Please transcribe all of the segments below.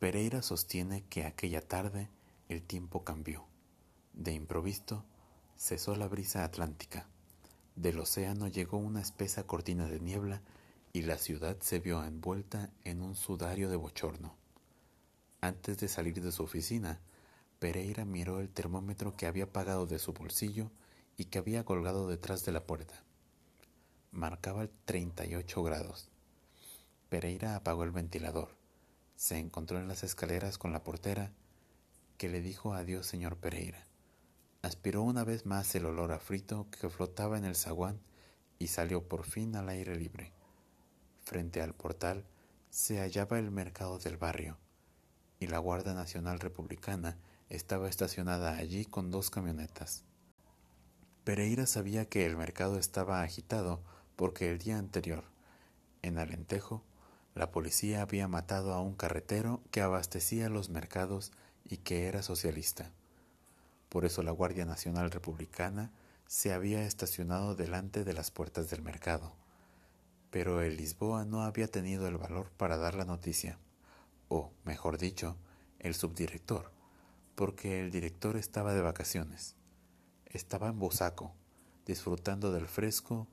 Pereira sostiene que aquella tarde el tiempo cambió. De improviso cesó la brisa atlántica. Del océano llegó una espesa cortina de niebla y la ciudad se vio envuelta en un sudario de bochorno. Antes de salir de su oficina, Pereira miró el termómetro que había pagado de su bolsillo y que había colgado detrás de la puerta. Marcaba 38 grados. Pereira apagó el ventilador. Se encontró en las escaleras con la portera, que le dijo adiós, señor Pereira. Aspiró una vez más el olor a frito que flotaba en el zaguán y salió por fin al aire libre. Frente al portal se hallaba el mercado del barrio, y la Guardia Nacional Republicana estaba estacionada allí con dos camionetas. Pereira sabía que el mercado estaba agitado porque el día anterior, en Alentejo, la policía había matado a un carretero que abastecía los mercados y que era socialista. Por eso la Guardia Nacional Republicana se había estacionado delante de las puertas del mercado. Pero el Lisboa no había tenido el valor para dar la noticia, o, mejor dicho, el subdirector, porque el director estaba de vacaciones. Estaba en Busaco, disfrutando del fresco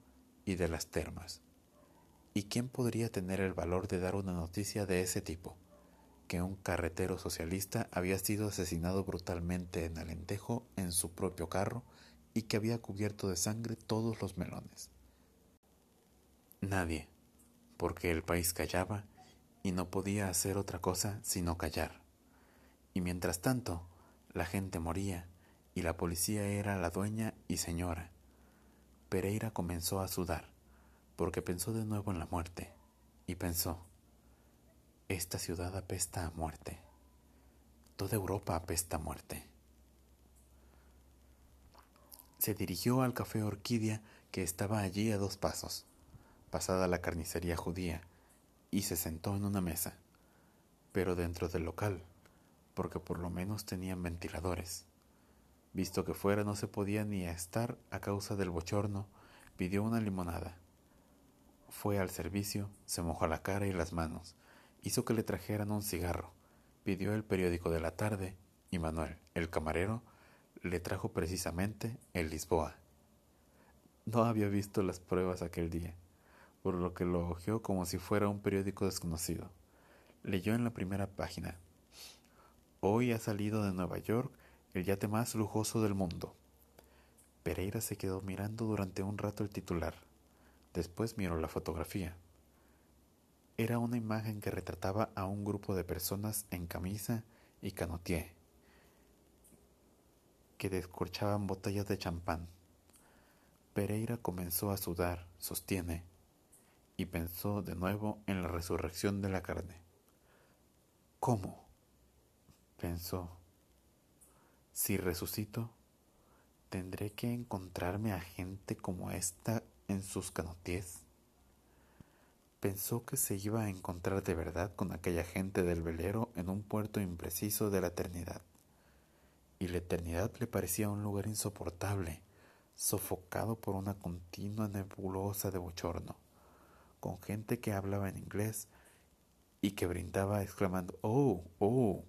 y de las termas. ¿Y quién podría tener el valor de dar una noticia de ese tipo? que un carretero socialista había sido asesinado brutalmente en Alentejo en su propio carro y que había cubierto de sangre todos los melones. Nadie, porque el país callaba y no podía hacer otra cosa sino callar. Y mientras tanto, la gente moría y la policía era la dueña y señora. Pereira comenzó a sudar, porque pensó de nuevo en la muerte, y pensó, esta ciudad apesta a muerte. Toda Europa apesta a muerte. Se dirigió al café Orquídea que estaba allí a dos pasos, pasada la carnicería judía, y se sentó en una mesa, pero dentro del local, porque por lo menos tenían ventiladores. Visto que fuera no se podía ni estar a causa del bochorno, pidió una limonada. Fue al servicio, se mojó la cara y las manos, hizo que le trajeran un cigarro, pidió el periódico de la tarde y Manuel, el camarero, le trajo precisamente el Lisboa. No había visto las pruebas aquel día, por lo que lo hojeó como si fuera un periódico desconocido. Leyó en la primera página. Hoy ha salido de Nueva York el yate más lujoso del mundo. Pereira se quedó mirando durante un rato el titular. Después miró la fotografía. Era una imagen que retrataba a un grupo de personas en camisa y canotier que descorchaban botellas de champán. Pereira comenzó a sudar, sostiene, y pensó de nuevo en la resurrección de la carne. ¿Cómo? pensó. Si resucito, tendré que encontrarme a gente como esta en sus canoties. Pensó que se iba a encontrar de verdad con aquella gente del velero en un puerto impreciso de la eternidad. Y la eternidad le parecía un lugar insoportable, sofocado por una continua nebulosa de bochorno, con gente que hablaba en inglés y que brindaba exclamando ¡Oh! ¡Oh!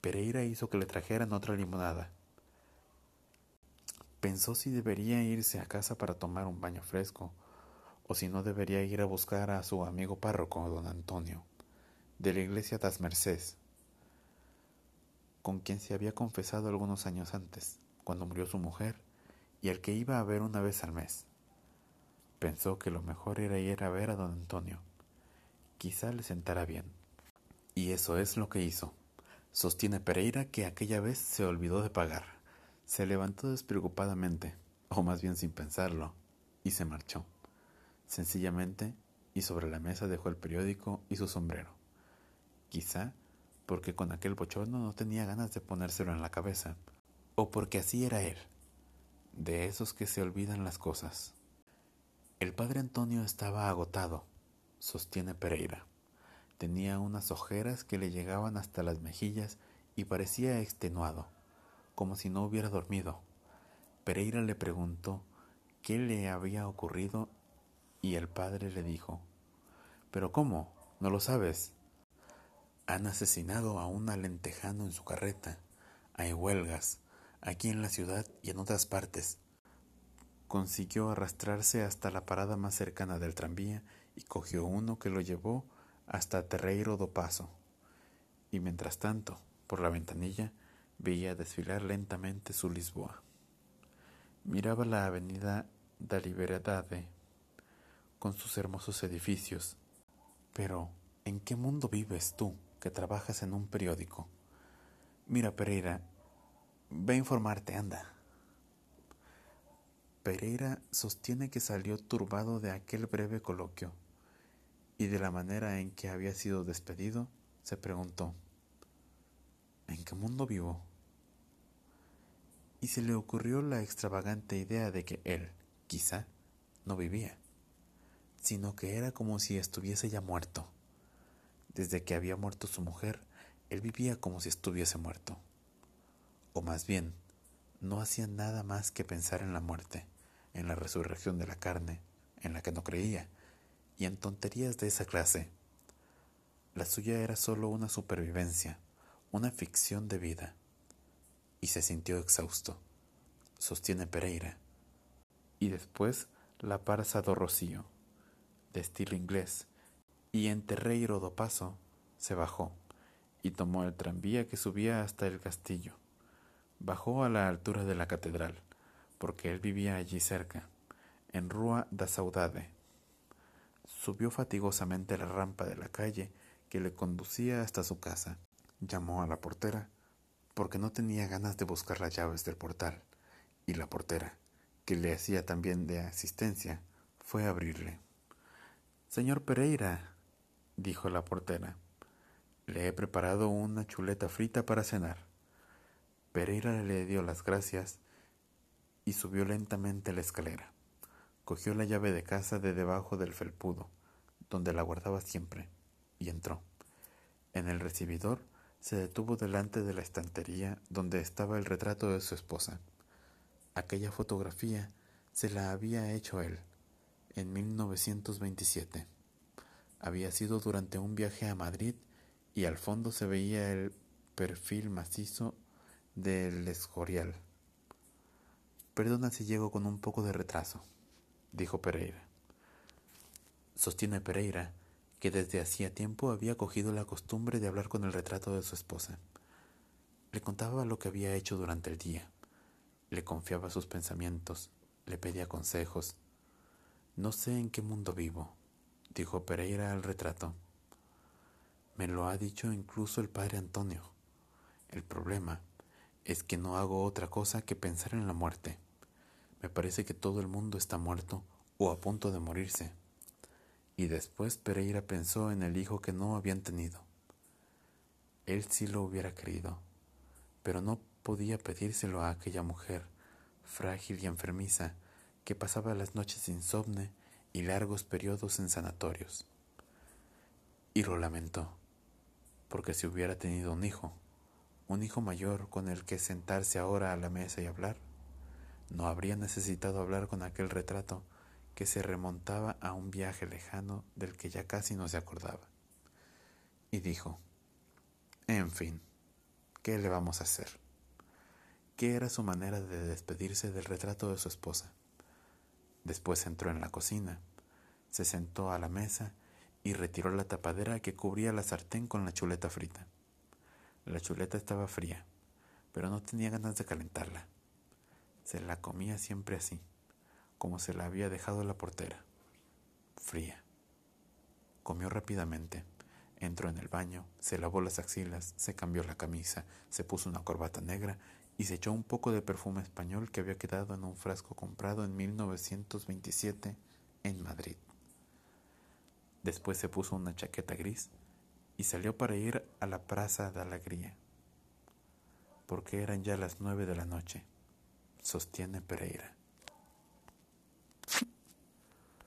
Pereira hizo que le trajeran otra limonada. Pensó si debería irse a casa para tomar un baño fresco o si no debería ir a buscar a su amigo párroco, don Antonio, de la iglesia das Mercés, con quien se había confesado algunos años antes, cuando murió su mujer, y al que iba a ver una vez al mes. Pensó que lo mejor era ir a ver a don Antonio. Quizá le sentara bien. Y eso es lo que hizo. Sostiene Pereira que aquella vez se olvidó de pagar. Se levantó despreocupadamente, o más bien sin pensarlo, y se marchó sencillamente, y sobre la mesa dejó el periódico y su sombrero. Quizá porque con aquel bochorno no tenía ganas de ponérselo en la cabeza, o porque así era él, de esos que se olvidan las cosas. El padre Antonio estaba agotado, sostiene Pereira. Tenía unas ojeras que le llegaban hasta las mejillas y parecía extenuado, como si no hubiera dormido. Pereira le preguntó qué le había ocurrido y el padre le dijo, ¿Pero cómo? ¿No lo sabes? Han asesinado a un alentejano en su carreta. Hay huelgas, aquí en la ciudad y en otras partes. Consiguió arrastrarse hasta la parada más cercana del tranvía y cogió uno que lo llevó hasta Terreiro do Paso. Y mientras tanto, por la ventanilla, veía desfilar lentamente su Lisboa. Miraba la avenida da Liberdade con sus hermosos edificios. Pero, ¿en qué mundo vives tú que trabajas en un periódico? Mira, Pereira, ve a informarte, anda. Pereira sostiene que salió turbado de aquel breve coloquio y de la manera en que había sido despedido, se preguntó, ¿en qué mundo vivo? Y se le ocurrió la extravagante idea de que él, quizá, no vivía, sino que era como si estuviese ya muerto. Desde que había muerto su mujer, él vivía como si estuviese muerto. O más bien, no hacía nada más que pensar en la muerte, en la resurrección de la carne, en la que no creía, y en tonterías de esa clase. La suya era solo una supervivencia, una ficción de vida. Y se sintió exhausto, sostiene Pereira. Y después la Parza do Rocío, de estilo inglés, y en Terreiro do Paso se bajó y tomó el tranvía que subía hasta el castillo. Bajó a la altura de la catedral, porque él vivía allí cerca, en Rua da Saudade, Subió fatigosamente la rampa de la calle que le conducía hasta su casa. Llamó a la portera porque no tenía ganas de buscar las llaves del portal, y la portera, que le hacía también de asistencia, fue a abrirle. Señor Pereira, dijo la portera, le he preparado una chuleta frita para cenar. Pereira le dio las gracias y subió lentamente la escalera. Cogió la llave de casa de debajo del felpudo donde la guardaba siempre, y entró. En el recibidor se detuvo delante de la estantería donde estaba el retrato de su esposa. Aquella fotografía se la había hecho él en 1927. Había sido durante un viaje a Madrid y al fondo se veía el perfil macizo del Escorial. Perdona si llego con un poco de retraso, dijo Pereira. Sostiene Pereira que desde hacía tiempo había cogido la costumbre de hablar con el retrato de su esposa. Le contaba lo que había hecho durante el día, le confiaba sus pensamientos, le pedía consejos. No sé en qué mundo vivo, dijo Pereira al retrato. Me lo ha dicho incluso el padre Antonio. El problema es que no hago otra cosa que pensar en la muerte. Me parece que todo el mundo está muerto o a punto de morirse. Y después Pereira pensó en el hijo que no habían tenido. Él sí lo hubiera querido, pero no podía pedírselo a aquella mujer, frágil y enfermiza, que pasaba las noches insomne y largos periodos en sanatorios. Y lo lamentó, porque si hubiera tenido un hijo, un hijo mayor con el que sentarse ahora a la mesa y hablar, no habría necesitado hablar con aquel retrato que se remontaba a un viaje lejano del que ya casi no se acordaba. Y dijo, en fin, ¿qué le vamos a hacer? ¿Qué era su manera de despedirse del retrato de su esposa? Después entró en la cocina, se sentó a la mesa y retiró la tapadera que cubría la sartén con la chuleta frita. La chuleta estaba fría, pero no tenía ganas de calentarla. Se la comía siempre así como se la había dejado la portera, fría. Comió rápidamente, entró en el baño, se lavó las axilas, se cambió la camisa, se puso una corbata negra y se echó un poco de perfume español que había quedado en un frasco comprado en 1927 en Madrid. Después se puso una chaqueta gris y salió para ir a la Plaza de Alegría, porque eran ya las nueve de la noche, sostiene Pereira.